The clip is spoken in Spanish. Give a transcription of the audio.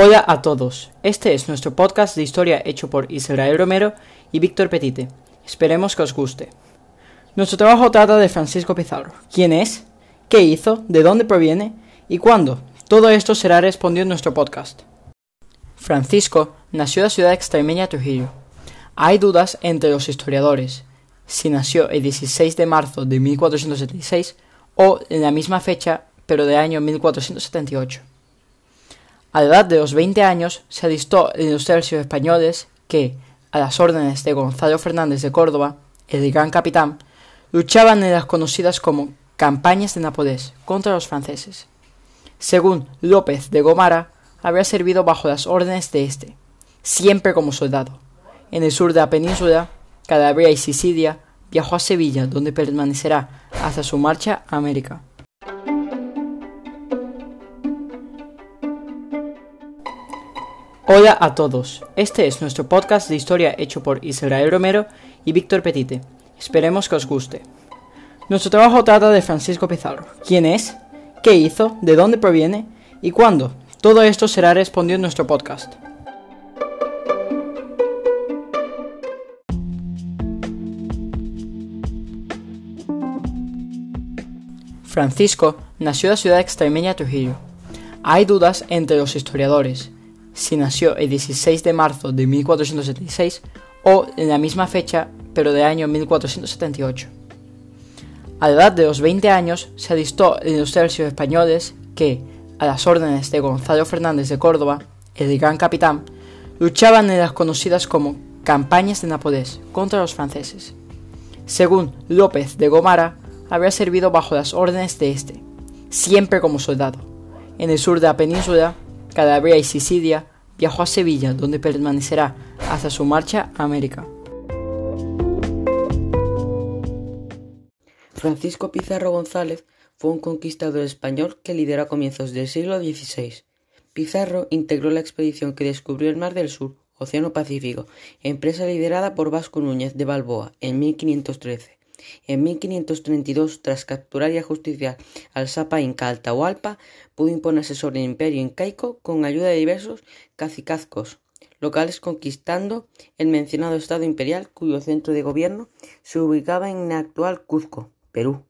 Hola a todos, este es nuestro podcast de historia hecho por Israel Romero y Víctor Petite. Esperemos que os guste. Nuestro trabajo trata de Francisco Pizarro. ¿Quién es? ¿Qué hizo? ¿De dónde proviene? ¿Y cuándo? Todo esto será respondido en nuestro podcast. Francisco nació en la ciudad extremeña Trujillo. Hay dudas entre los historiadores si nació el 16 de marzo de 1476 o en la misma fecha pero de año 1478. A la edad de los 20 años se alistó en los tercios españoles que, a las órdenes de Gonzalo Fernández de Córdoba, el gran capitán, luchaban en las conocidas como campañas de Nápoles contra los franceses. Según López de Gomara, habría servido bajo las órdenes de éste, siempre como soldado. En el sur de la península, Calabria y Sicilia, viajó a Sevilla, donde permanecerá hasta su marcha a América. Hola a todos, este es nuestro podcast de historia hecho por Israel Romero y Víctor Petite. Esperemos que os guste. Nuestro trabajo trata de Francisco Pizarro. ¿Quién es? ¿Qué hizo? ¿De dónde proviene? ¿Y cuándo? Todo esto será respondido en nuestro podcast. Francisco nació en la ciudad extremeña de Trujillo. Hay dudas entre los historiadores si nació el 16 de marzo de 1476 o en la misma fecha pero de año 1478. A la edad de los 20 años se alistó en los tercios españoles que, a las órdenes de Gonzalo Fernández de Córdoba, el gran capitán, luchaban en las conocidas como campañas de Nápoles contra los franceses. Según López de Gomara, habría servido bajo las órdenes de este, siempre como soldado. En el sur de la península Calabria y Sicilia, viajó a Sevilla, donde permanecerá hasta su marcha a América. Francisco Pizarro González fue un conquistador español que lideró a comienzos del siglo XVI. Pizarro integró la expedición que descubrió el Mar del Sur, Océano Pacífico, empresa liderada por Vasco Núñez de Balboa en 1513. En 1532, tras capturar y ajusticiar al Sapa Inca Atahualpa, pudo imponerse sobre el imperio incaico con ayuda de diversos cacicazgos locales conquistando el mencionado estado imperial cuyo centro de gobierno se ubicaba en el actual Cuzco, Perú.